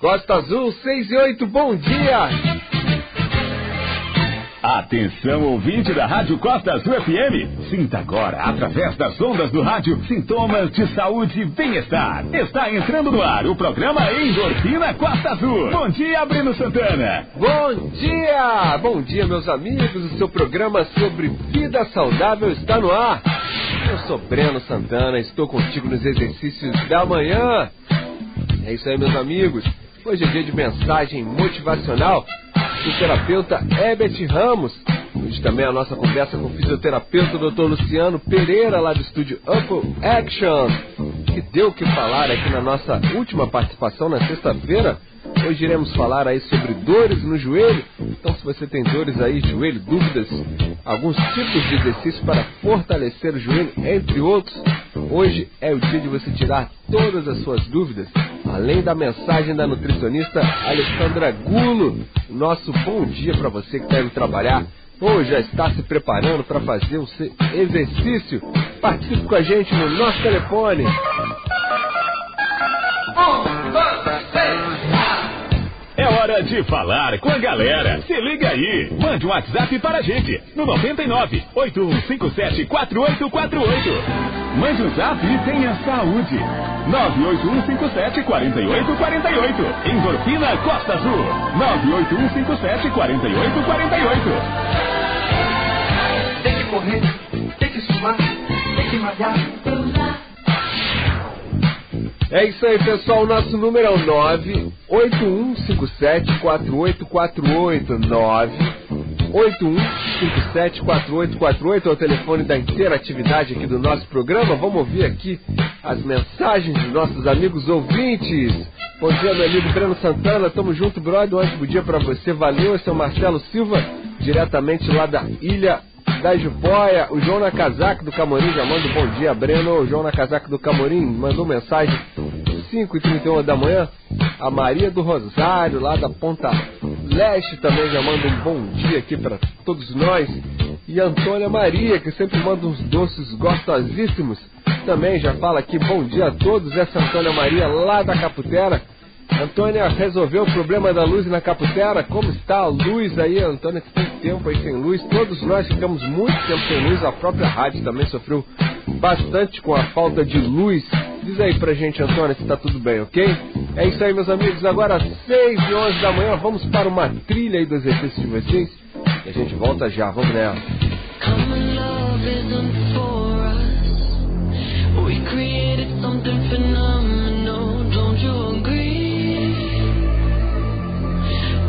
Costa Azul 6 e 8, bom dia! Atenção, ouvinte da Rádio Costa Azul FM. Sinta agora, através das ondas do rádio, sintomas de saúde e bem-estar. Está entrando no ar o programa Endorfina Costa Azul. Bom dia, Breno Santana. Bom dia! Bom dia, meus amigos. O seu programa sobre vida saudável está no ar. Eu sou Breno Santana, estou contigo nos exercícios da manhã. É isso aí, meus amigos. Hoje é dia de mensagem motivacional do terapeuta Herbert Ramos. Hoje também a nossa conversa com o fisioterapeuta Dr. Luciano Pereira, lá do estúdio Upper Action, que deu o que falar aqui na nossa última participação na sexta-feira. Hoje iremos falar aí sobre dores no joelho. Então, se você tem dores aí, joelho, dúvidas, alguns tipos de exercício para fortalecer o joelho, entre outros, hoje é o dia de você tirar todas as suas dúvidas. Além da mensagem da nutricionista Alessandra Gulo, nosso bom dia para você que indo trabalhar ou já está se preparando para fazer o seu exercício. Participe com a gente no nosso telefone. Um, dois, hora de falar com a galera. Se liga aí. Mande um WhatsApp para a gente no 99 8157 4848. Mande um zap e tenha saúde. 98157 4848. Endorfina Costa Azul. 98157 4848. Tem que correr, tem que suar, tem que malhar. É isso aí, pessoal. Nosso número é o 981574848. 981574848 é o telefone da interatividade aqui do nosso programa. Vamos ouvir aqui as mensagens dos nossos amigos ouvintes. Bom dia, meu amigo Breno Santana. Tamo junto, brother. Um ótimo dia para você. Valeu, esse é o Marcelo Silva, diretamente lá da Ilha da Jupóia, o João Nakazaki do Camorim já manda um bom dia, Breno. O João Nakazaki do Camorim mandou mensagem 5 e 31 da manhã. A Maria do Rosário, lá da Ponta Leste, também já manda um bom dia aqui para todos nós. E a Antônia Maria, que sempre manda uns doces gostosíssimos, também já fala aqui bom dia a todos. Essa Antônia Maria lá da Caputera. Antônia resolveu o problema da luz na Caputera. Como está a luz aí, Antônia, que tem tempo aí sem luz? Todos nós ficamos muito tempo sem luz. A própria rádio também sofreu bastante com a falta de luz. Diz aí pra gente, Antônia, se tá tudo bem, ok? É isso aí, meus amigos. Agora, 6 e 11 da manhã, vamos para uma trilha aí do exercício de vocês. E a gente volta já. Vamos nela. We created something phenomenal, don't you agree?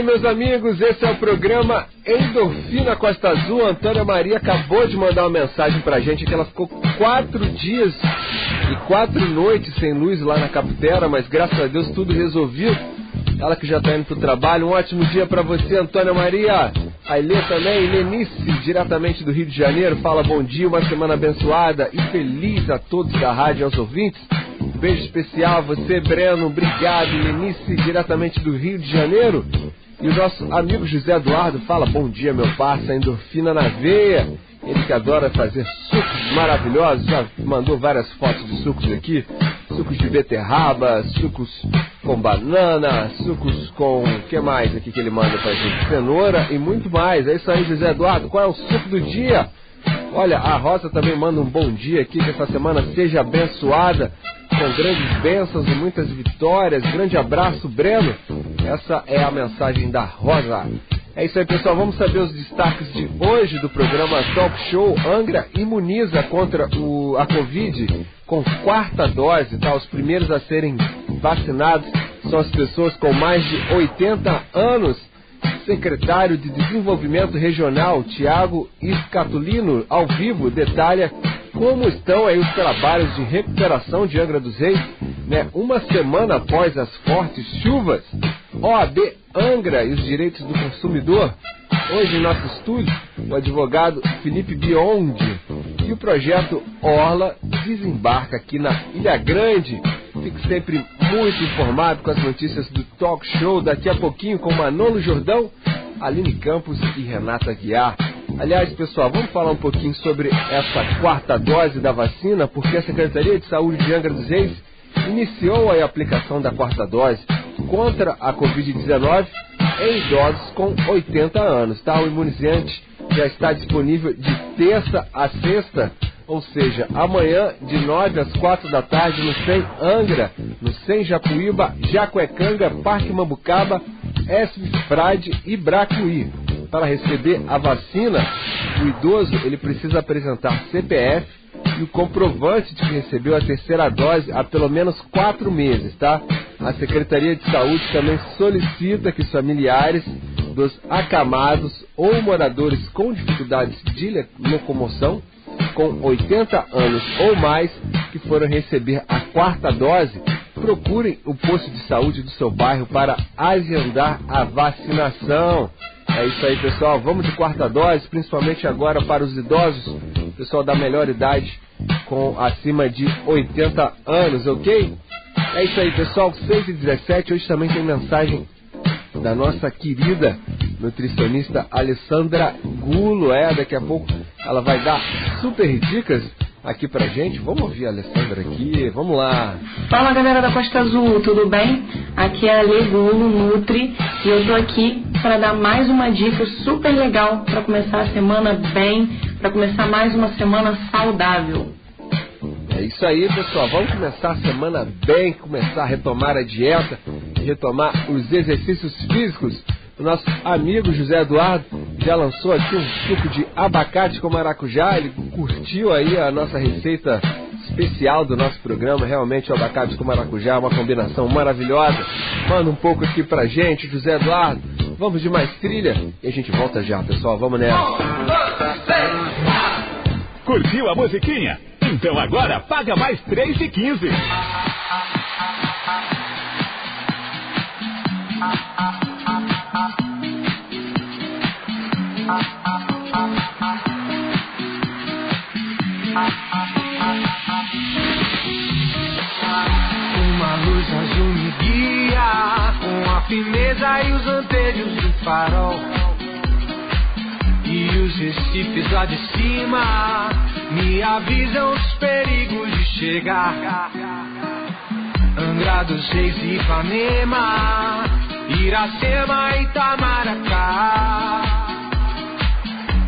aí, meus amigos. Esse é o programa Endorfina Costa Azul. Antônia Maria acabou de mandar uma mensagem pra gente que ela ficou quatro dias e quatro noites sem luz lá na Capitera, mas graças a Deus tudo resolvido. Ela que já tá indo pro trabalho. Um ótimo dia para você, Antônia Maria. A Ilê também, Lenice, diretamente do Rio de Janeiro. Fala bom dia, uma semana abençoada e feliz a todos da rádio e aos ouvintes. Um beijo especial a você, Breno. Obrigado, Lenice, diretamente do Rio de Janeiro. E o nosso amigo José Eduardo fala: Bom dia, meu parça, endorfina na veia. Ele que adora fazer sucos maravilhosos, já mandou várias fotos de sucos aqui: sucos de beterraba, sucos com banana, sucos com. o que mais aqui que ele manda pra gente? Cenoura e muito mais. É isso aí, José Eduardo. Qual é o suco do dia? Olha, a Rosa também manda um bom dia aqui, que essa semana seja abençoada com grandes bênçãos e muitas vitórias. Grande abraço, Breno. Essa é a mensagem da Rosa. É isso aí, pessoal. Vamos saber os destaques de hoje do programa Talk Show. Angra imuniza contra o, a Covid com quarta dose, tá? Os primeiros a serem vacinados são as pessoas com mais de 80 anos. Secretário de Desenvolvimento Regional, Tiago Escatulino, ao vivo, detalha como estão aí os trabalhos de recuperação de Angra dos Reis, né? Uma semana após as fortes chuvas, OAB Angra e os direitos do consumidor. Hoje em nosso estúdio, o advogado Felipe Biondi e o projeto Orla desembarca aqui na Ilha Grande. Fique sempre muito informado com as notícias do Talk Show daqui a pouquinho com Manolo Jordão, Aline Campos e Renata Guiar. Aliás, pessoal, vamos falar um pouquinho sobre essa quarta dose da vacina, porque a Secretaria de Saúde de Angra dos Reis iniciou a aplicação da quarta dose contra a Covid-19 em idosos com 80 anos. Tá? O imunizante já está disponível de terça a sexta, ou seja, amanhã de 9 às 4 da tarde no SEM Angra, no SEM Japuíba, Jacuecanga, Parque Mambucaba, Frade e Bracuí para receber a vacina, o idoso ele precisa apresentar CPF e o comprovante de que recebeu a terceira dose há pelo menos quatro meses, tá? A Secretaria de Saúde também solicita que os familiares dos acamados ou moradores com dificuldades de locomoção, com 80 anos ou mais, que foram receber a quarta dose, procurem o posto de saúde do seu bairro para agendar a vacinação. É isso aí, pessoal. Vamos de quarta dose, principalmente agora para os idosos, pessoal da melhor idade, com acima de 80 anos, ok? É isso aí, pessoal. 6 e 17 hoje também tem mensagem da nossa querida nutricionista Alessandra Gulo. É, daqui a pouco ela vai dar super dicas aqui pra gente. Vamos ouvir a Alessandra aqui, vamos lá. Fala galera da Costa Azul, tudo bem? Aqui é a Legulo Nutri e eu tô aqui para dar mais uma dica super legal para começar a semana bem, para começar mais uma semana saudável. É isso aí, pessoal. Vamos começar a semana bem, começar a retomar a dieta, retomar os exercícios físicos. O nosso amigo José Eduardo já lançou aqui um suco de abacate com maracujá. Ele curtiu aí a nossa receita especial do nosso programa. Realmente o abacate com maracujá é uma combinação maravilhosa. Manda um pouco aqui pra gente, José Eduardo. Vamos de mais trilha e a gente volta já, pessoal. Vamos nessa. Curtiu a musiquinha? Então agora paga mais 3,15. Uma luz azul me guia com a firmeza e os anteiros do farol. E os recifes lá de cima me avisam os perigos de chegar. Angra dos Reis Ipanema, Iracema Itamaracá.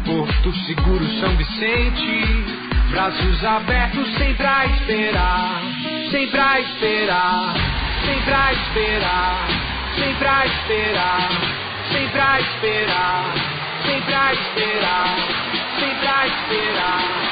Porto Seguro, São Vicente, braços abertos sempre a esperar, sempre a esperar, sempre a esperar, sempre a esperar, sempre a esperar, sempre a esperar, sempre a esperar,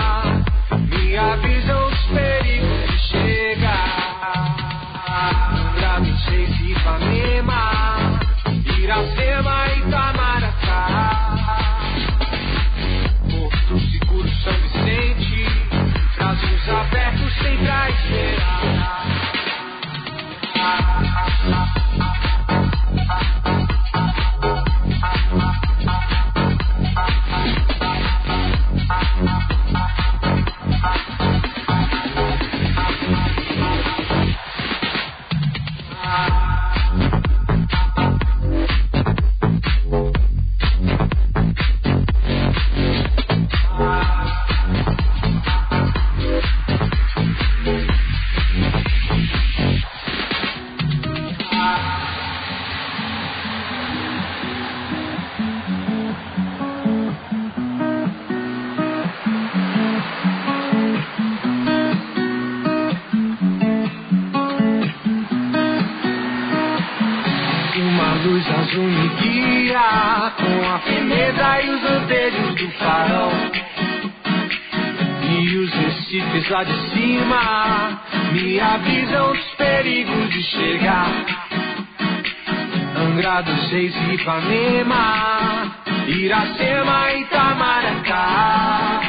Ipanema, Iracema e Itamaracá.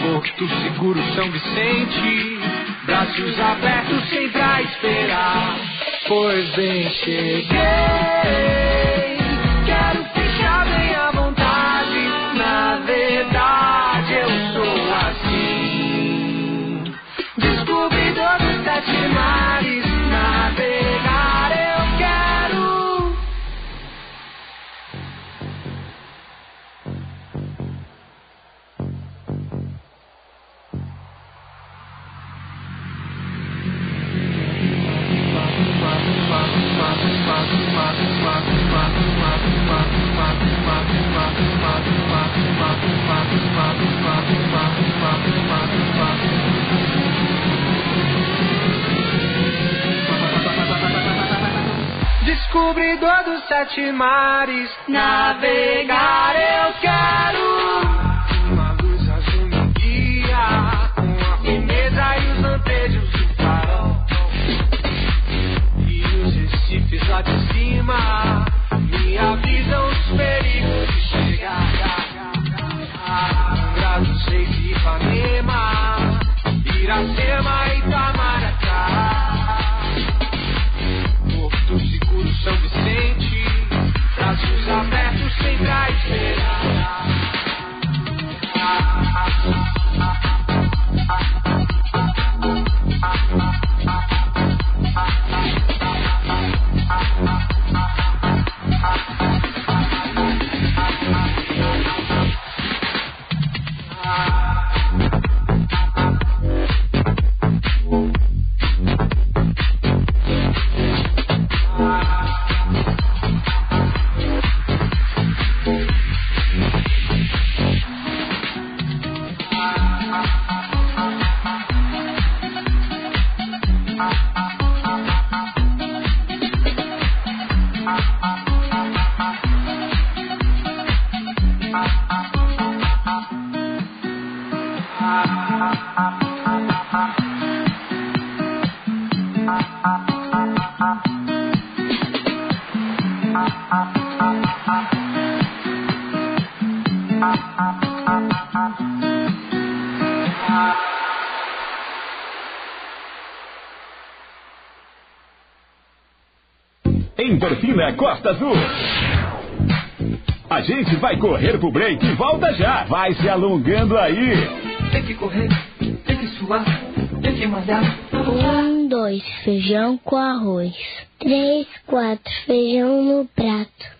Porto Seguro, São Vicente, braços abertos mares, navegar eu quero. Uma luz azul me guia, com a firmeza e os lampejos do farol. E os recifes lá de cima me avisam os perigos de chegar. Angra dos Reis e Ipanema, Iracema e Endorfina Costa Azul. A gente vai correr pro break e volta já. Vai se alongando aí. Tem que correr, tem que suar, tem que malhar. Um, dois, feijão com arroz. Três, quatro, feijão no prato.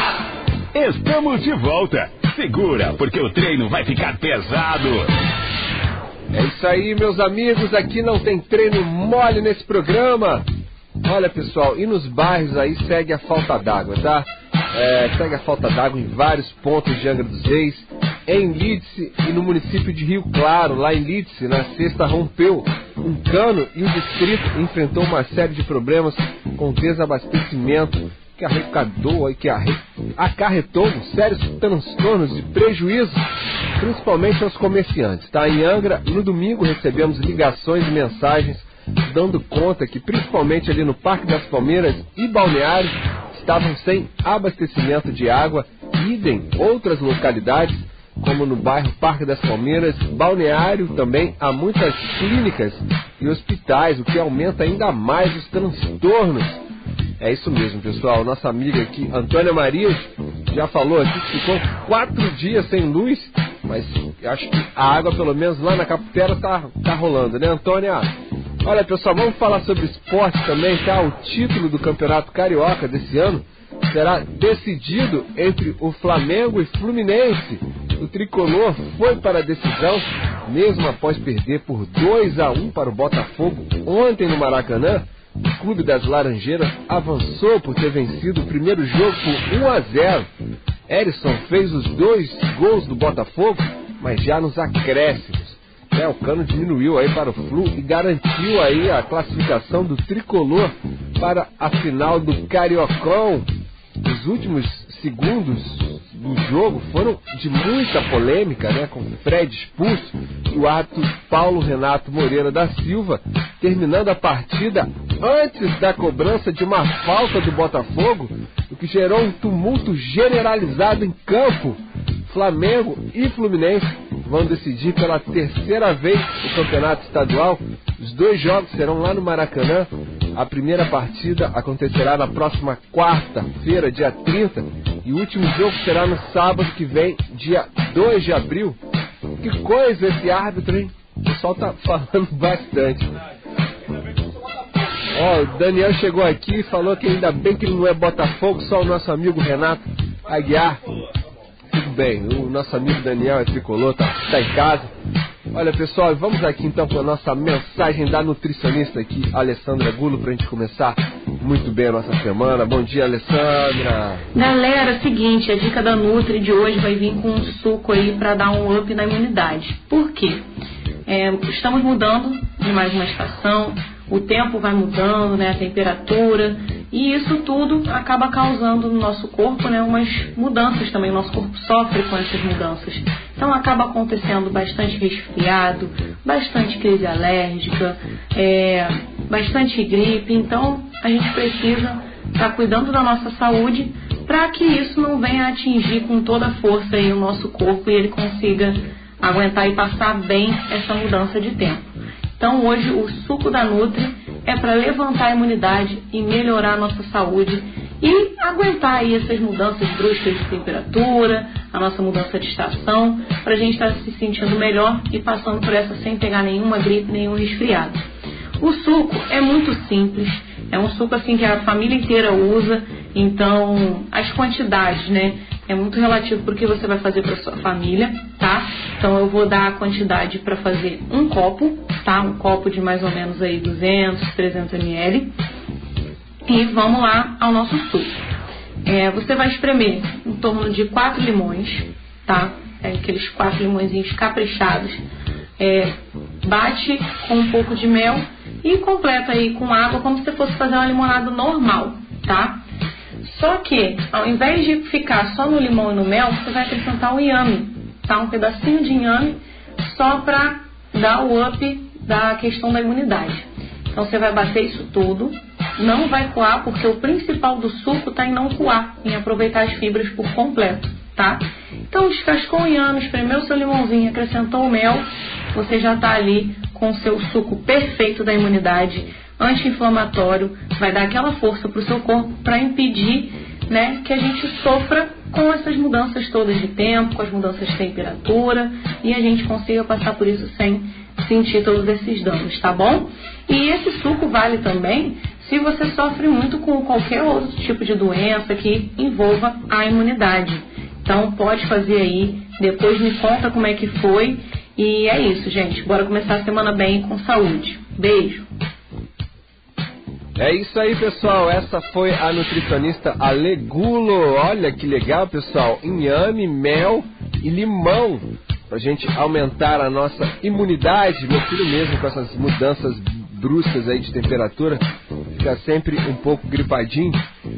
Estamos de volta. Segura, porque o treino vai ficar pesado. É isso aí, meus amigos. Aqui não tem treino mole nesse programa. Olha, pessoal, e nos bairros aí segue a falta d'água, tá? É, segue a falta d'água em vários pontos de Angra dos Reis. Em Lídice e no município de Rio Claro, lá em Lídice, na sexta rompeu um cano e o distrito enfrentou uma série de problemas com desabastecimento que arrecadou e que acarretou sérios transtornos e prejuízos, principalmente aos comerciantes. Tá? Em Angra, no domingo recebemos ligações e mensagens dando conta que principalmente ali no Parque das Palmeiras e Balneário estavam sem abastecimento de água, idem outras localidades como no bairro Parque das Palmeiras, Balneário também há muitas clínicas e hospitais, o que aumenta ainda mais os transtornos é isso mesmo, pessoal. Nossa amiga aqui, Antônia Marias, já falou aqui que ficou quatro dias sem luz, mas acho que a água, pelo menos lá na Caputera, tá, tá rolando, né, Antônia? Olha, pessoal, vamos falar sobre esporte também, tá? O título do Campeonato Carioca desse ano será decidido entre o Flamengo e Fluminense. O tricolor foi para a decisão, mesmo após perder por 2 a 1 para o Botafogo ontem no Maracanã. O Clube das Laranjeiras avançou por ter vencido o primeiro jogo por 1 a 0. Erisson fez os dois gols do Botafogo, mas já nos acréscimos. É, o Cano diminuiu aí para o Flu e garantiu aí a classificação do tricolor para a final do Cariocão. Os últimos segundos do jogo foram de muita polêmica, né? Com Fred expulso e o ato Paulo Renato Moreira da Silva terminando a partida antes da cobrança de uma falta do Botafogo, o que gerou um tumulto generalizado em campo. Flamengo e Fluminense vão decidir pela terceira vez o campeonato estadual. Os dois jogos serão lá no Maracanã. A primeira partida acontecerá na próxima quarta-feira, dia 30, e o último jogo será no sábado que vem, dia 2 de abril. Que coisa esse árbitro, hein? O pessoal tá falando bastante. Ó, o Daniel chegou aqui e falou que ainda bem que ele não é Botafogo, só o nosso amigo Renato Aguiar tudo bem. O nosso amigo Daniel é tricolor, tá, tá em casa. Olha pessoal, vamos aqui então com a nossa mensagem da nutricionista aqui, Alessandra Gulo, pra gente começar muito bem a nossa semana. Bom dia, Alessandra. Galera, é o seguinte, a dica da Nutri de hoje vai vir com um suco aí para dar um up na imunidade. Por quê? É, estamos mudando de mais uma estação, o tempo vai mudando, né, a temperatura, e isso tudo acaba causando no nosso corpo né, umas mudanças também. O nosso corpo sofre com essas mudanças. Então acaba acontecendo bastante resfriado, bastante crise alérgica, é, bastante gripe. Então a gente precisa estar tá cuidando da nossa saúde para que isso não venha atingir com toda a força aí o nosso corpo e ele consiga aguentar e passar bem essa mudança de tempo. Então hoje o suco da Nutri é para levantar a imunidade e melhorar a nossa saúde e aguentar aí essas mudanças bruscas de temperatura, a nossa mudança de estação, para a gente estar tá se sentindo melhor e passando por essa sem pegar nenhuma gripe, nenhum resfriado. O suco é muito simples, é um suco assim que a família inteira usa, então as quantidades, né? É muito relativo porque você vai fazer para sua família, tá? Então eu vou dar a quantidade para fazer um copo, tá? Um copo de mais ou menos aí 200, 300 ml. E vamos lá ao nosso suco. É, você vai espremer em torno de 4 limões, tá? É, aqueles 4 limõezinhos caprichados. É, bate com um pouco de mel e completa aí com água como se fosse fazer uma limonada normal, tá? Só que, ao invés de ficar só no limão e no mel, você vai acrescentar o inhame tá? Um pedacinho de inhame só para dar o up da questão da imunidade. Então você vai bater isso tudo, não vai coar, porque o principal do suco está em não coar, em aproveitar as fibras por completo, tá? Então descascou o inhame, espremeu seu limãozinho, acrescentou o mel, você já está ali com seu suco perfeito da imunidade, anti-inflamatório, vai dar aquela força para o seu corpo para impedir né, que a gente sofra com essas mudanças todas de tempo, com as mudanças de temperatura e a gente consiga passar por isso sem sentir todos esses danos, tá bom? E esse suco vale também se você sofre muito com qualquer outro tipo de doença que envolva a imunidade. Então pode fazer aí, depois me conta como é que foi. E é isso, gente. Bora começar a semana bem com saúde. Beijo! É isso aí, pessoal. Essa foi a nutricionista Alegulo. Olha que legal, pessoal. Inhame, mel e limão. Pra gente aumentar a nossa imunidade. Meu filho mesmo com essas mudanças bruscas aí de temperatura fica sempre um pouco gripadinho.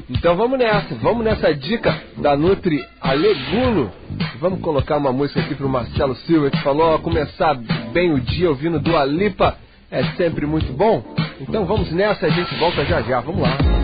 Então vamos nessa, vamos nessa dica da Nutri Alegulo. Vamos colocar uma música aqui pro Marcelo Silva que falou, ó, começar bem o dia ouvindo do Alipa é sempre muito bom. Então vamos nessa, a gente volta já já. Vamos lá.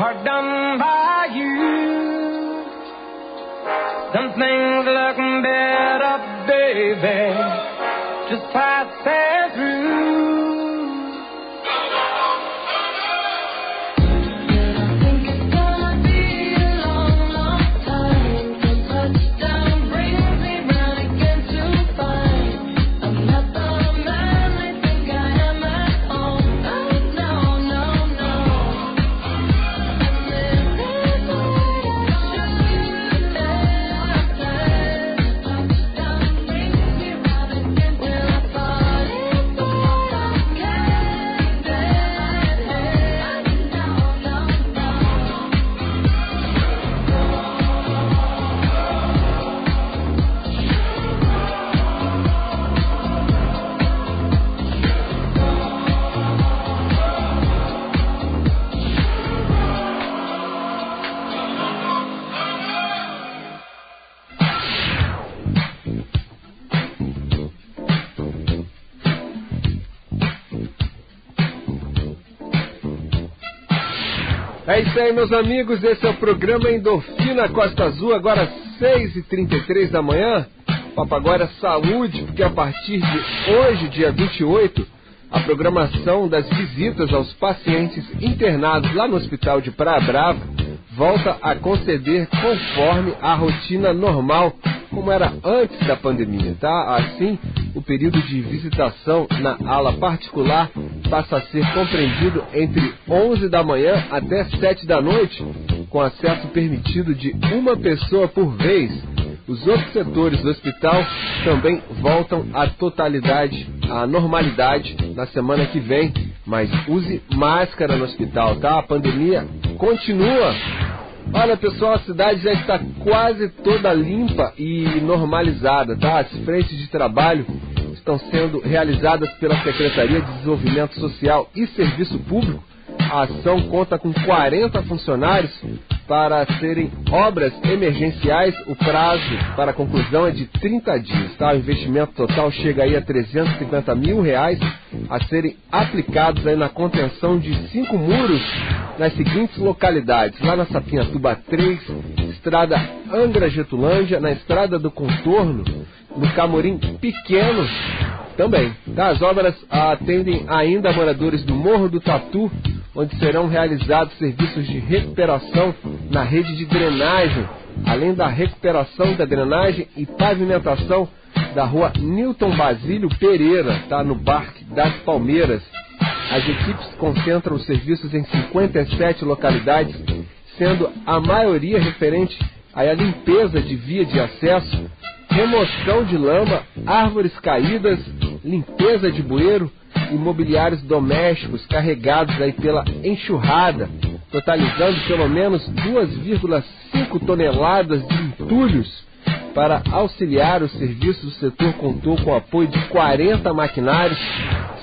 are done by you. Some things look better, baby. Just pass it. É isso aí, meus amigos. Esse é o programa Endorfina Costa Azul, agora 6h33 da manhã. Papo agora saúde, porque a partir de hoje, dia 28, a programação das visitas aos pacientes internados lá no Hospital de Praia Brava volta a conceder conforme a rotina normal, como era antes da pandemia, tá? Assim, o período de visitação na ala particular passa a ser compreendido entre 11 da manhã até 7 da noite, com acesso permitido de uma pessoa por vez. Os outros setores do hospital também voltam à totalidade, à normalidade na semana que vem, mas use máscara no hospital, tá? A pandemia continua. Olha pessoal, a cidade já está quase toda limpa e normalizada, tá? As frentes de trabalho estão sendo realizadas pela Secretaria de Desenvolvimento Social e Serviço Público. A ação conta com 40 funcionários para serem obras emergenciais. O prazo para a conclusão é de 30 dias. Tá? O investimento total chega aí a 350 mil reais a serem aplicados aí na contenção de cinco muros nas seguintes localidades. Lá na Sapinhatuba 3, Estrada Angra Getulândia, na Estrada do Contorno, no Camorim Pequeno também. Tá? As obras atendem ainda moradores do Morro do Tatu, onde serão realizados serviços de recuperação na rede de drenagem, além da recuperação da drenagem e pavimentação da rua Newton Basílio Pereira, tá? no Parque das Palmeiras. As equipes concentram os serviços em 57 localidades, sendo a maioria referente à limpeza de via de acesso, remoção de lama, árvores caídas, limpeza de bueiro e mobiliários domésticos carregados aí pela enxurrada, totalizando pelo menos 2,5 toneladas de entulhos. Para auxiliar os serviços, o setor contou com o apoio de 40 maquinários,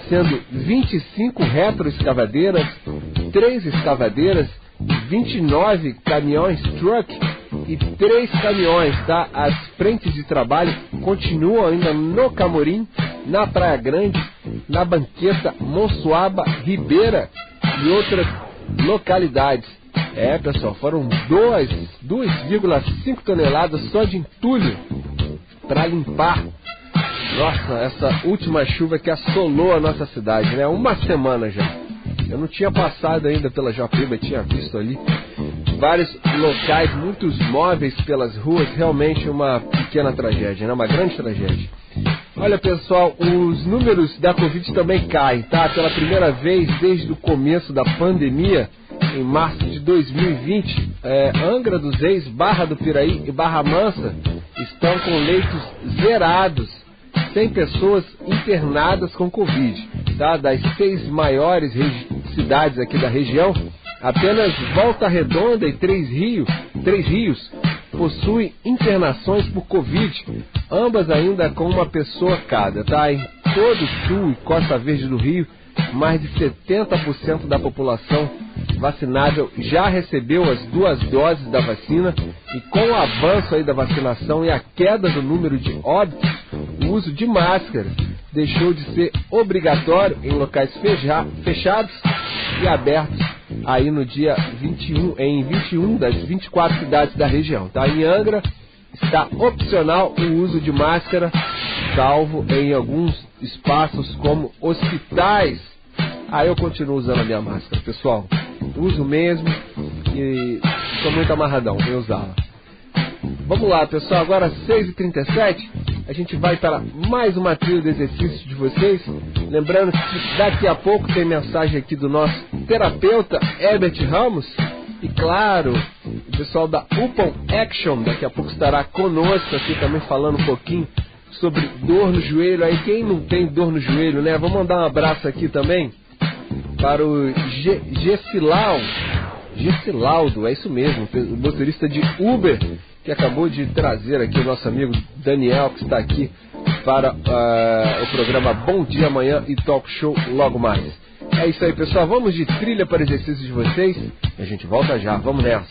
sendo 25 retroescavadeiras, 3 escavadeiras, 29 caminhões truck e três caminhões, tá? As frentes de trabalho continuam ainda no Camorim, na Praia Grande, na Banqueta, Monsuaba, Ribeira e outras localidades. É, pessoal, foram 2,5 toneladas só de entulho para limpar. Nossa, essa última chuva que assolou a nossa cidade, né? Uma semana já. Eu não tinha passado ainda pela Japiba, tinha visto ali vários locais, muitos móveis pelas ruas, realmente uma pequena tragédia, né? uma grande tragédia. Olha pessoal, os números da Covid também caem, tá? Pela primeira vez desde o começo da pandemia, em março de 2020, é, Angra dos Reis, Barra do Piraí e Barra Mansa estão com leitos zerados, sem pessoas internadas com Covid. Tá? Das seis maiores cidades aqui da região, Apenas Volta Redonda e Três Rios, Três Rios possuem internações por Covid, ambas ainda com uma pessoa cada, tá? Em todo o sul e Costa Verde do Rio, mais de 70% da população vacinável já recebeu as duas doses da vacina e com o avanço aí da vacinação e a queda do número de óbitos, o uso de máscaras deixou de ser obrigatório em locais fechados e abertos aí no dia 21, em 21 das 24 cidades da região, tá? Em Angra, está opcional o uso de máscara, salvo em alguns espaços como hospitais. Aí eu continuo usando a minha máscara, pessoal. Uso mesmo e estou muito amarradão em usá-la. Vamos lá, pessoal, agora 6h37, a gente vai para mais uma trilha de exercícios de vocês. Lembrando que daqui a pouco tem mensagem aqui do nosso terapeuta Herbert Ramos. E claro, o pessoal da Upon Action daqui a pouco estará conosco aqui também falando um pouquinho sobre dor no joelho. Aí quem não tem dor no joelho, né? Vou mandar um abraço aqui também para o Gessilau. Gessilaudo, é isso mesmo, motorista de Uber que acabou de trazer aqui o nosso amigo Daniel, que está aqui para uh, o programa Bom Dia Amanhã e Talk Show logo mais. É isso aí, pessoal. Vamos de trilha para exercícios de vocês a gente volta já. Vamos nessa.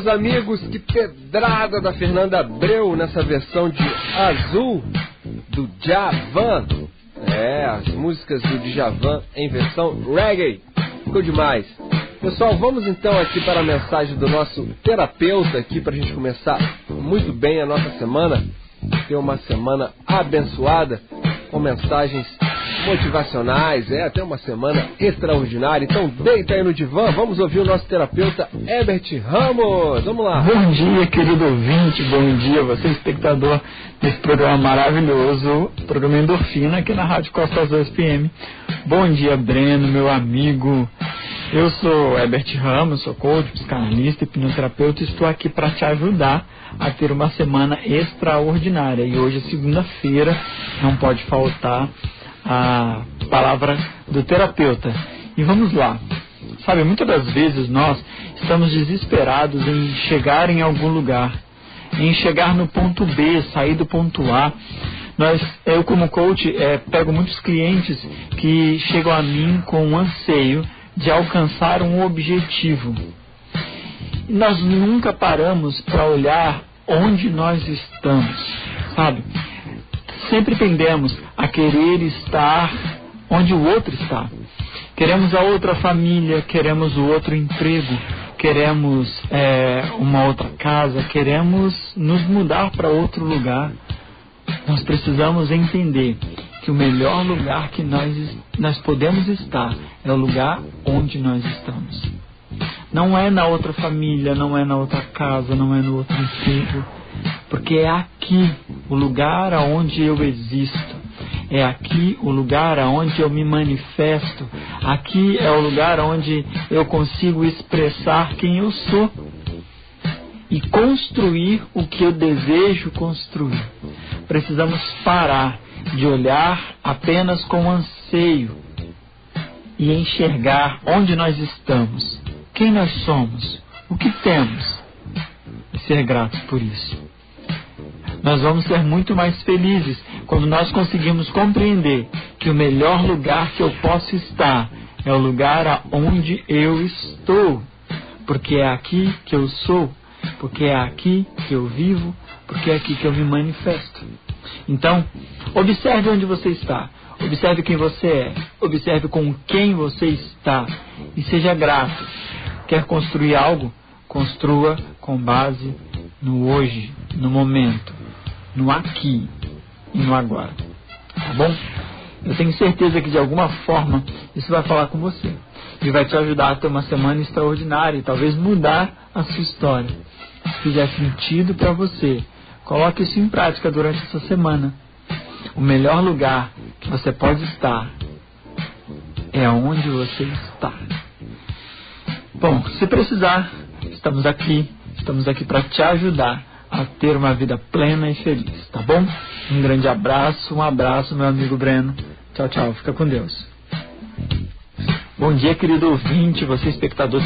Meus amigos. Que pedrada da Fernanda Abreu nessa versão de Azul do Javan. É, as músicas do Djavan em versão reggae. Ficou demais. Pessoal, vamos então aqui para a mensagem do nosso terapeuta aqui para a gente começar muito bem a nossa semana. Ter uma semana abençoada com mensagens motivacionais, é até uma semana extraordinária. Então deita aí no divã, vamos ouvir o nosso terapeuta Herbert Ramos. Vamos lá. Bom dia, querido ouvinte, bom dia, você espectador desse programa maravilhoso, programa Endorfina, aqui na Rádio Costa Azul SPM. Bom dia, Breno, meu amigo. Eu sou Herbert Ramos, sou coach, psicanalista e hipnoterapeuta e estou aqui para te ajudar a ter uma semana extraordinária. E hoje é segunda-feira, não pode faltar a palavra do terapeuta. E vamos lá. Sabe, muitas das vezes nós estamos desesperados em chegar em algum lugar, em chegar no ponto B, sair do ponto A. Nós, eu como coach, eh, pego muitos clientes que chegam a mim com um anseio de alcançar um objetivo. E nós nunca paramos para olhar onde nós estamos, sabe? Sempre tendemos a querer estar onde o outro está. Queremos a outra família, queremos o outro emprego, queremos é, uma outra casa, queremos nos mudar para outro lugar. Nós precisamos entender que o melhor lugar que nós, nós podemos estar é o lugar onde nós estamos. Não é na outra família, não é na outra casa, não é no outro emprego, porque é aqui o lugar aonde eu existo. É aqui o lugar aonde eu me manifesto. Aqui é o lugar onde eu consigo expressar quem eu sou e construir o que eu desejo construir. Precisamos parar de olhar apenas com anseio e enxergar onde nós estamos, quem nós somos, o que temos e ser gratos por isso. Nós vamos ser muito mais felizes quando nós conseguimos compreender que o melhor lugar que eu posso estar é o lugar aonde eu estou, porque é aqui que eu sou, porque é aqui que eu vivo, porque é aqui que eu me manifesto. Então, observe onde você está, observe quem você é, observe com quem você está e seja grato. Quer construir algo? Construa com base no hoje, no momento, no aqui e no agora. Tá bom? Eu tenho certeza que de alguma forma isso vai falar com você e vai te ajudar a ter uma semana extraordinária e talvez mudar a sua história. Se fizer sentido para você, coloque isso em prática durante essa semana. O melhor lugar que você pode estar é onde você está. Bom, se precisar, estamos aqui, estamos aqui para te ajudar a ter uma vida plena e feliz, tá bom? Um grande abraço, um abraço, meu amigo Breno. Tchau, tchau, fica com Deus. Bom dia, querido ouvinte, você espectador.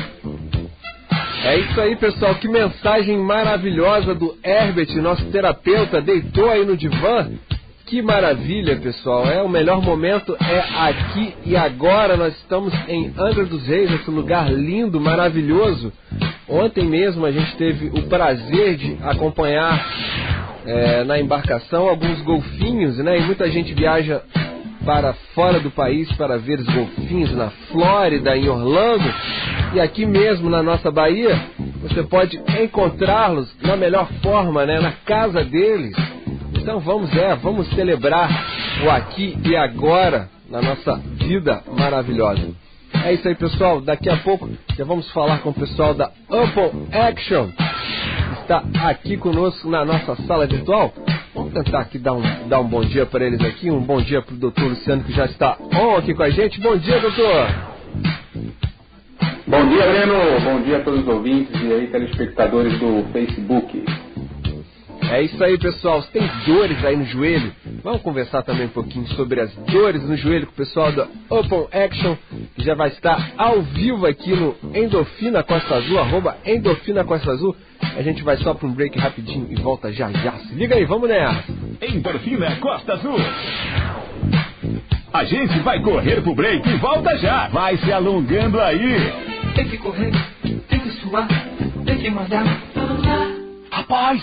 É isso aí, pessoal. Que mensagem maravilhosa do Herbert, nosso terapeuta, deitou aí no divã. Que maravilha, pessoal. É o melhor momento é aqui e agora. Nós estamos em Angra dos Reis, esse lugar lindo, maravilhoso. Ontem mesmo a gente teve o prazer de acompanhar é, na embarcação alguns golfinhos, né? E muita gente viaja para fora do país para ver os golfinhos na Flórida, em Orlando. E aqui mesmo na nossa Bahia, você pode encontrá-los na melhor forma, né? Na casa deles. Então vamos é, vamos celebrar o aqui e agora na nossa vida maravilhosa. É isso aí, pessoal. Daqui a pouco já vamos falar com o pessoal da Apple Action. Está aqui conosco na nossa sala virtual. Vamos tentar aqui dar um, dar um bom dia para eles aqui. Um bom dia para o doutor Luciano, que já está on aqui com a gente. Bom dia, doutor. Bom dia, Breno. Bom dia a todos os ouvintes e aí telespectadores do Facebook. É isso aí, pessoal. Você tem dores aí no joelho? Vamos conversar também um pouquinho sobre as dores no joelho com o pessoal da Open Action, que já vai estar ao vivo aqui no Endorfina Costa Azul, arroba Endorfina Costa Azul. A gente vai só para um break rapidinho e volta já já. Se liga aí, vamos nessa. Endorfina Costa Azul. A gente vai correr pro break e volta já. Vai se alongando aí. Tem que correr, tem que suar, tem que mandar. Rapaz,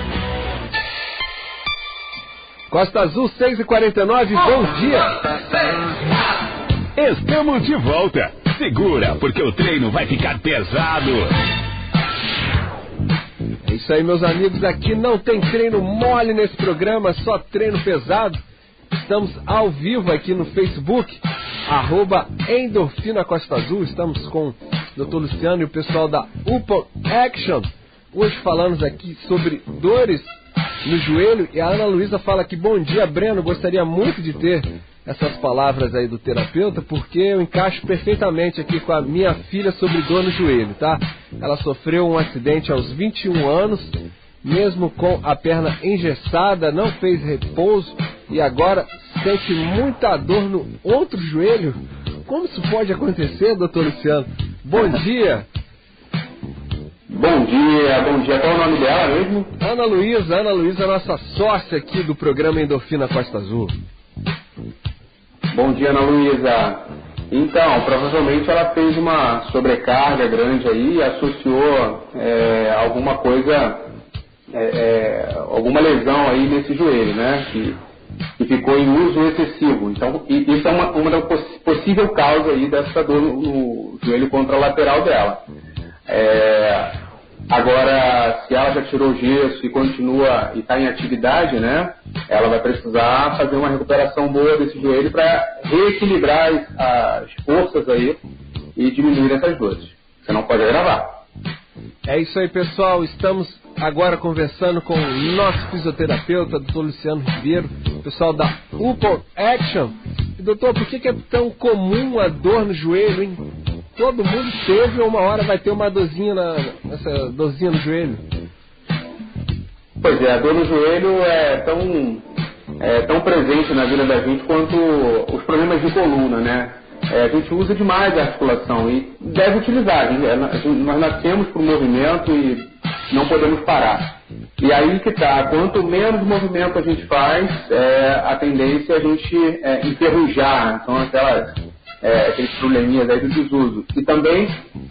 Costa Azul 6 e 49 bom dia. Estamos de volta. Segura, porque o treino vai ficar pesado. É isso aí, meus amigos. Aqui não tem treino mole nesse programa, só treino pesado. Estamos ao vivo aqui no Facebook, arroba Endorfina Costa Azul. Estamos com o Dr. Luciano e o pessoal da UPA Action. Hoje falamos aqui sobre dores no joelho e a Ana Luísa fala que bom dia, Breno. Gostaria muito de ter essas palavras aí do terapeuta, porque eu encaixo perfeitamente aqui com a minha filha sobre dor no joelho, tá? Ela sofreu um acidente aos 21 anos, mesmo com a perna engessada, não fez repouso e agora sente muita dor no outro joelho. Como isso pode acontecer, doutor Luciano? Bom dia! Bom dia, bom dia. Qual é o nome dela mesmo? Ana Luísa, Ana Luísa, nossa sócia aqui do programa Endorfina Costa Azul. Bom dia, Ana Luísa. Então, provavelmente ela fez uma sobrecarga grande aí associou é, alguma coisa, é, é, alguma lesão aí nesse joelho, né? Que, que ficou em uso excessivo. Então, isso é uma, uma possível causa aí dessa dor no, no joelho contralateral dela. É, agora, se ela já tirou o gesso e continua e está em atividade, né? Ela vai precisar fazer uma recuperação boa desse joelho para reequilibrar as, as forças aí e diminuir essas dores. Você não pode agravar. É isso aí, pessoal. Estamos agora conversando com o nosso fisioterapeuta, doutor Luciano Ribeiro, pessoal da UPO Action. E, doutor, por que, que é tão comum a dor no joelho, hein? Todo mundo teve ou uma hora vai ter uma dorzinha, na, essa no joelho. Pois é, a dor no joelho é tão, é tão presente na vida da gente quanto os problemas de coluna, né? É, a gente usa demais a articulação e deve utilizar. Gente- é, nós nascemos para o movimento e não podemos parar. E aí que tá, quanto menos movimento a gente faz, é, a tendência é a gente é, enferrujar. São aquelas, é, aqueles probleminhas aí do desuso. E também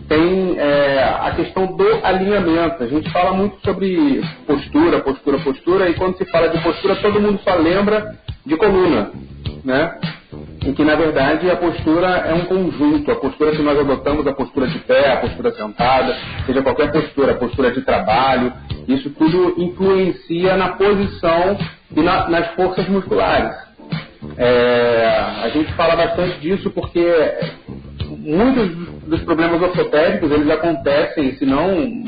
tem é, a questão do alinhamento. A gente fala muito sobre postura, postura, postura, e quando se fala de postura, todo mundo só lembra de coluna, né? em que na verdade a postura é um conjunto, a postura que nós adotamos, a postura de pé, a postura sentada, seja qualquer postura, a postura de trabalho, isso tudo influencia na posição e na- nas forças musculares. É, a gente fala bastante disso porque muitos dos problemas ortopédicos eles acontecem, se não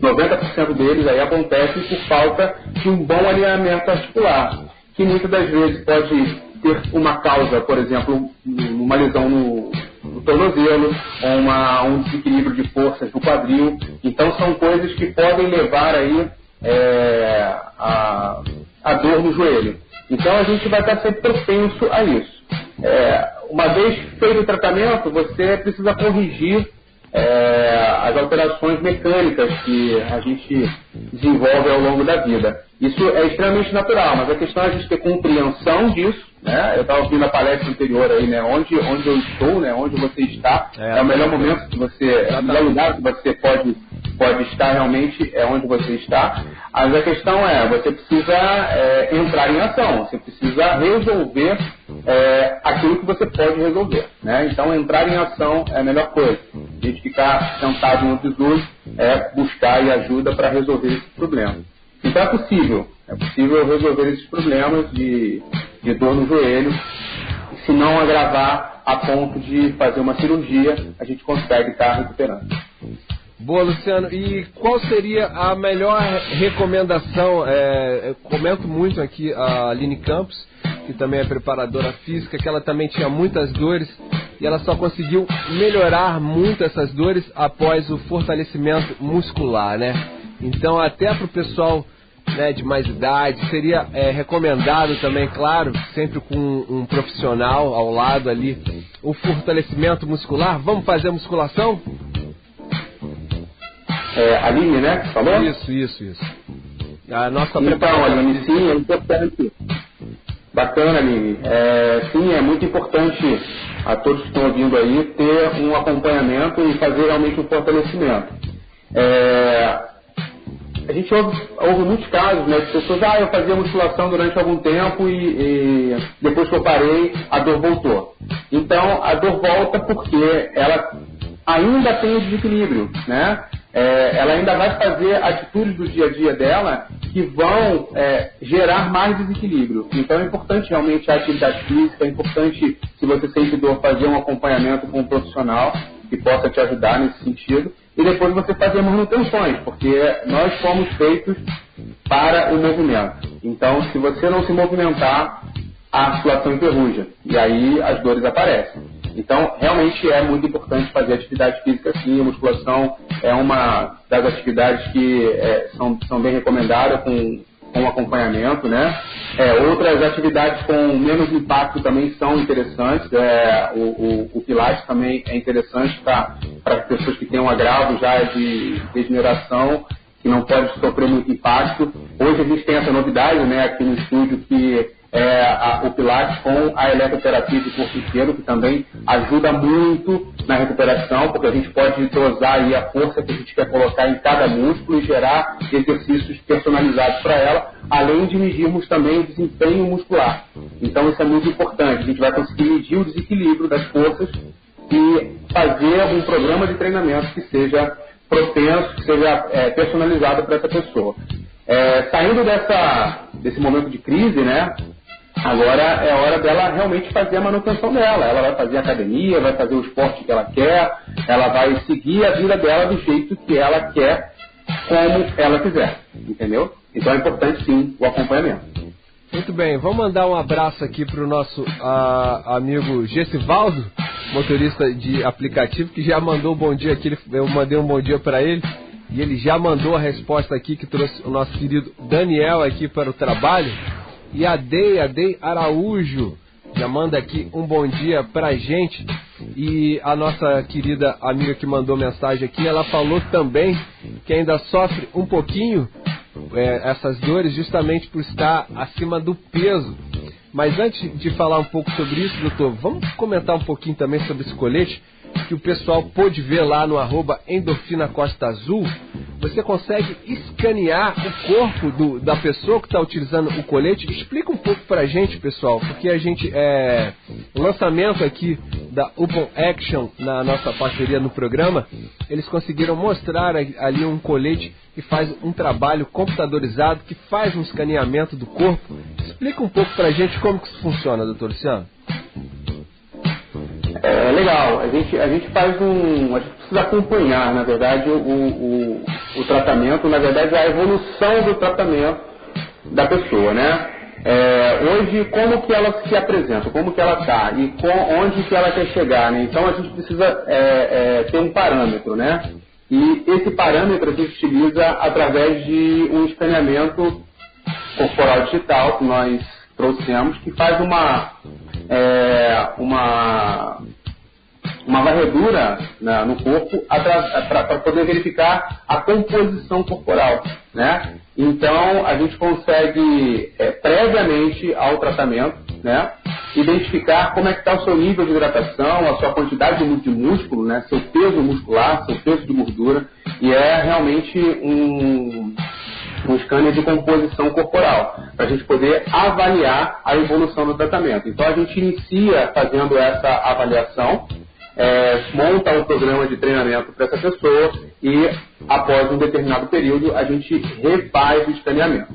90% deles aí acontecem por falta de um bom alinhamento articular, que muitas das vezes pode ter uma causa, por exemplo, uma lesão no, no tornozelo, ou uma- um desequilíbrio de forças no quadril. Então são coisas que podem levar aí é, a, a dor no joelho. Então a gente vai estar sempre propenso a isso. É, uma vez feito o tratamento, você precisa corrigir é, as alterações mecânicas que a gente desenvolve ao longo da vida. Isso é extremamente natural, mas a questão é a gente ter compreensão disso, né? Eu estava ouvindo a palestra anterior aí, né? Onde, onde eu estou, né? Onde você está, é, é o melhor momento que você, é o melhor lugar que você pode, pode estar realmente é onde você está. Mas a questão é, você precisa é, entrar em ação, você precisa resolver é, aquilo que você pode resolver, né? Então entrar em ação é a melhor coisa. A gente ficar sentado no tesouro é buscar e ajuda para resolver esse problema. Então é possível, é possível resolver esses problemas de, de dor no joelho, se não agravar a ponto de fazer uma cirurgia, a gente consegue estar recuperando. Boa, Luciano. E qual seria a melhor recomendação? É, eu comento muito aqui a Aline Campos, que também é preparadora física, que ela também tinha muitas dores e ela só conseguiu melhorar muito essas dores após o fortalecimento muscular, né? Então, até para o pessoal né, de mais idade, seria é, recomendado também, claro, sempre com um, um profissional ao lado ali, o fortalecimento muscular. Vamos fazer musculação? É, Aline, né? Falou? Isso, isso, isso. A nossa então, Aline, sim, é importante. Bacana, Aline. É, sim, é muito importante a todos que estão ouvindo aí ter um acompanhamento e fazer realmente um fortalecimento. É, a gente ouve, ouve, muitos casos, né, de pessoas, ah, eu fazia musculação durante algum tempo e, e, depois que eu parei, a dor voltou. Então, a dor volta porque ela ainda tem o desequilíbrio, né? É, ela ainda vai fazer atitudes do dia a dia dela que vão é, gerar mais desequilíbrio. Então é importante realmente a atividade física, é importante, se você sente dor, fazer um acompanhamento com um profissional que possa te ajudar nesse sentido e depois você fazer manutenções, porque nós fomos feitos para o movimento. Então, se você não se movimentar, a articulação enferruja e aí as dores aparecem. Então, realmente é muito importante fazer atividade física sim. A musculação é uma das atividades que é, são, são bem recomendadas com, com acompanhamento, né? É, outras atividades com menos impacto também são interessantes. É, o, o, o, Pilates também é interessante para pessoas que têm um agravo já de degeneração, que não pode sofrer muito impacto. Hoje a gente tem essa novidade né, aqui no estúdio que é, a, o Pilates com a eletroterapia de corpo inteiro, que também ajuda muito na recuperação, porque a gente pode dosar aí a força que a gente quer colocar em cada músculo e gerar exercícios personalizados para ela, além de medirmos também o desempenho muscular. Então isso é muito importante, a gente vai conseguir medir o desequilíbrio das forças e fazer um programa de treinamento que seja propenso, que seja é, personalizado para essa pessoa. É, saindo dessa, desse momento de crise, né, Agora é hora dela realmente fazer a manutenção dela. Ela vai fazer academia, vai fazer o esporte que ela quer, ela vai seguir a vida dela do jeito que ela quer, como ela quiser. Entendeu? Então é importante sim o acompanhamento. Muito bem, vamos mandar um abraço aqui para o nosso amigo Gessivaldo, motorista de aplicativo, que já mandou um bom dia aqui. Eu mandei um bom dia para ele e ele já mandou a resposta aqui que trouxe o nosso querido Daniel aqui para o trabalho. E a Dei, a Dei Araújo, já manda aqui um bom dia pra gente. E a nossa querida amiga que mandou mensagem aqui, ela falou também que ainda sofre um pouquinho é, essas dores justamente por estar acima do peso. Mas antes de falar um pouco sobre isso, doutor, vamos comentar um pouquinho também sobre esse colete que o pessoal pôde ver lá no arroba Endorfina Costa Azul, você consegue escanear o corpo do, da pessoa que está utilizando o colete. Explica um pouco para a gente, pessoal, porque a gente é o lançamento aqui da Open Action na nossa parceria no programa, eles conseguiram mostrar ali um colete que faz um trabalho computadorizado, que faz um escaneamento do corpo. Explica um pouco para a gente como que isso funciona, doutor Luciano. É legal, a gente, a gente faz um. A gente precisa acompanhar, na verdade, o, o, o tratamento, na verdade, a evolução do tratamento da pessoa, né? É, hoje, como que ela se apresenta, como que ela está e com, onde que ela quer chegar, né? Então a gente precisa é, é, ter um parâmetro, né? E esse parâmetro a gente utiliza através de um escaneamento corporal digital que nós trouxemos, que faz uma, é, uma uma varredura na- no corpo para poder verificar a composição corporal, né? Então a gente consegue é, previamente ao tratamento, né? Identificar como é que está o seu nível de hidratação, a sua quantidade de músculo, né? Seu peso muscular, seu peso de gordura e é realmente um um scanner de composição corporal, para a gente poder avaliar a evolução do tratamento. Então a gente inicia fazendo essa avaliação, é, monta um programa de treinamento para essa pessoa e após um determinado período a gente refaz o escaneamento.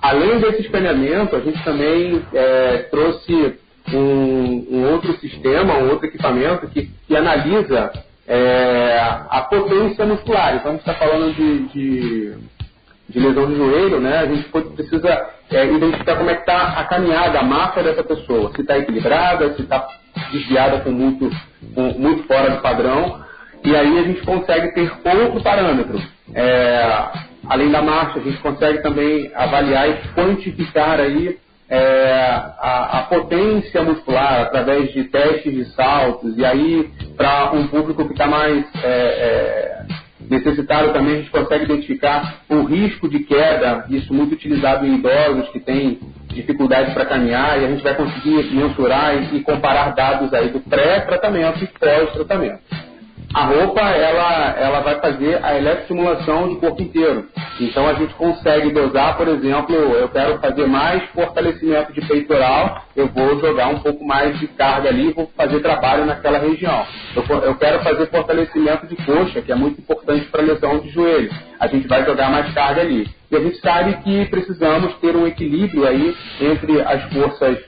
Além desse escaneamento, a gente também é, trouxe um, um outro sistema, um outro equipamento que, que analisa é, a potência muscular. Então a gente está falando de- de de lesão de joelho, né, a gente precisa é, identificar como é que está a caminhada, a massa dessa pessoa, se está equilibrada, se está desviada com muito, com- muito fora do padrão, e aí a gente consegue ter outro parâmetro. É, além da marcha, a gente consegue também avaliar e quantificar aí é, a, a potência muscular através de testes de saltos, e aí para um público que está mais é, é, necessitado também a gente consegue identificar o risco de queda, isso muito utilizado em idosos que têm dificuldade para caminhar, e a gente vai conseguir mensurar e, comparar dados aí do pré-tratamento e pós-tratamento. A roupa, ela, ela vai fazer a eletroestimulação do corpo inteiro. Então a gente consegue dosar, por exemplo, eu quero fazer mais fortalecimento de peitoral, eu vou jogar um pouco mais de carga ali vou fazer trabalho naquela região. Eu, eu quero fazer fortalecimento de coxa, que é muito importante para lesão de joelho. A gente vai jogar mais carga ali. E a gente sabe que precisamos ter um equilíbrio aí entre as forças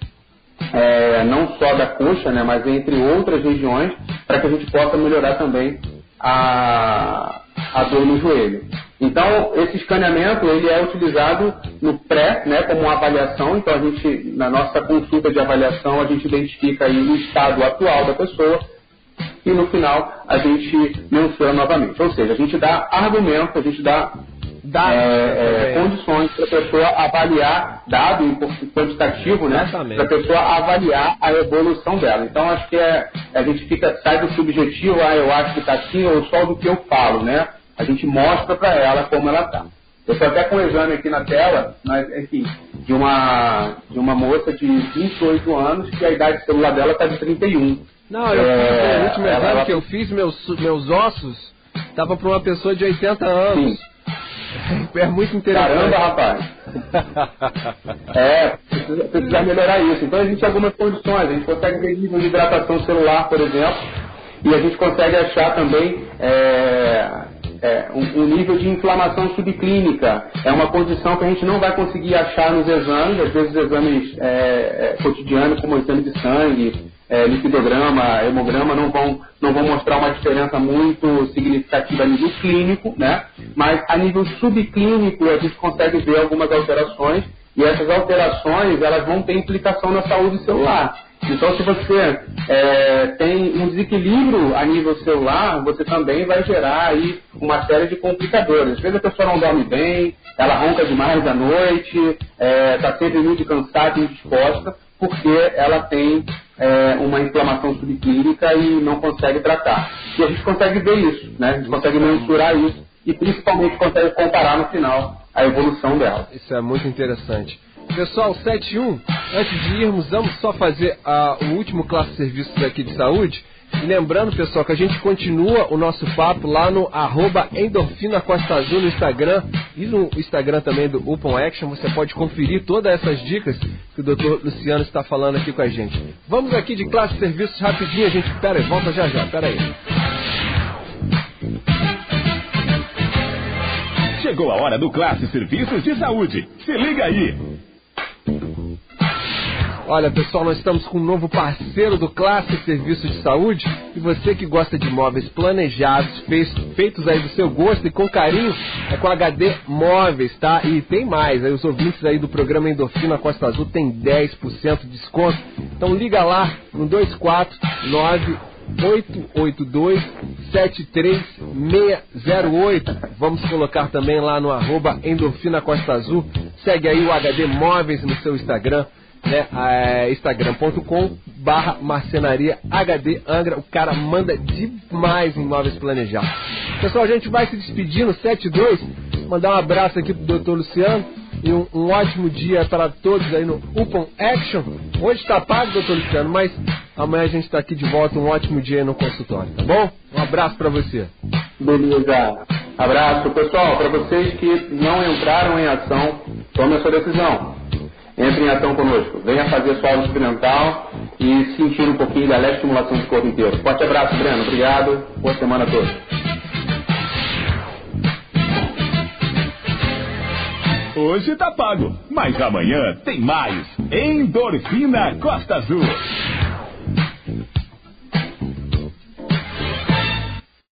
é, não só da coxa, né, mas entre outras regiões, para que a gente possa melhorar também a, a dor no joelho. Então, esse escaneamento ele é utilizado no pré, né, como uma avaliação. Então, a gente, na nossa consulta de avaliação, a gente identifica aí o estado atual da pessoa e no final a gente menciona novamente. Ou seja, a gente dá argumento, a gente dá Dados é, é, também. condições para a pessoa avaliar, dado quantitativo, né? Exatamente. Para a pessoa avaliar a evolução dela. Então acho que é, a gente fica, sai do subjetivo, ah, eu acho que está assim, ou só do que eu falo, né? A gente mostra para ela como ela está. Eu estou até com um exame aqui na tela, mas, enfim, de uma, de uma moça de 28 anos que a idade celular dela está de 31. Não, eu É, fiz o último exame ela- que eu fiz, meus, meus ossos, tava para uma pessoa de 80 anos. É muito interessante. Caramba, rapaz. É, precisa, precisa melhorar isso. Então a gente tem algumas condições, a gente consegue ver nível de hidratação celular, por exemplo, e a gente consegue achar também é, é, um, um nível de inflamação subclínica. É uma condição que a gente não vai conseguir achar nos exames, às vezes exames é, é, cotidianos, como o exame de sangue, é, lipidograma, hemograma, não vão, não vão mostrar uma diferença muito significativa a nível clínico, né? mas a nível subclínico a gente consegue ver algumas alterações e essas alterações elas vão ter implicação na saúde celular. Então, se você é, tem um desequilíbrio a nível celular, você também vai gerar aí uma série de complicadores. Às vezes a pessoa não dorme bem, ela ronca demais à noite, está sempre muito cansada e indisposta, porque ela tem é, uma inflamação subclínica e não consegue tratar. E a gente consegue ver isso, né? a gente consegue mensurar isso e principalmente consegue comparar no final a evolução dela. Isso é muito interessante. Pessoal, 71, antes de irmos, vamos só fazer ah, o último classe de serviços aqui de saúde. E lembrando, pessoal, que a gente continua o nosso papo lá no arroba Endorfina Costa Azul no Instagram e no Instagram também do Upon Action. Você pode conferir todas essas dicas que o Dr. Luciano está falando aqui com a gente. Vamos aqui de classe serviços rapidinho, a gente. Pera aí, volta já já, pera aí. Chegou a hora do Classe Serviços de Saúde. Se liga aí. Olha, pessoal, nós estamos com um novo parceiro do Classe Serviços de Saúde. E você que gosta de móveis planejados, feitos, aí do seu gosto e com carinho, é com HD Móveis, tá? E tem mais, aí os ouvintes aí do programa Endorfina Costa Azul tem 10% de desconto. Então liga lá no 249 882-73608. Vamos colocar também lá no arroba Endorfina Costa Azul. Segue aí o HD Móveis no seu Instagram. Né? É, Instagram.com barra marcenaria HD Angra. O cara manda demais em imóveis planejados. Pessoal, a gente vai se despedindo, 7-2. Mandar um abraço aqui pro Dr. Luciano e um, um ótimo dia para todos aí no Upon Action. Hoje está pago, doutor Luciano, mas amanhã a gente está aqui de volta. Um ótimo dia aí no consultório, tá bom? Um abraço para você. Beleza. Abraço. Pessoal, para vocês que não entraram em ação, tome a sua decisão. Entre em ação conosco. Venha fazer sua aula experimental e sentir um pouquinho da leve estimulação do corpo inteiro. Forte abraço, Breno. Obrigado. Boa semana a todos. Hoje tá pago, mas amanhã tem mais. Endorfina Costa Azul.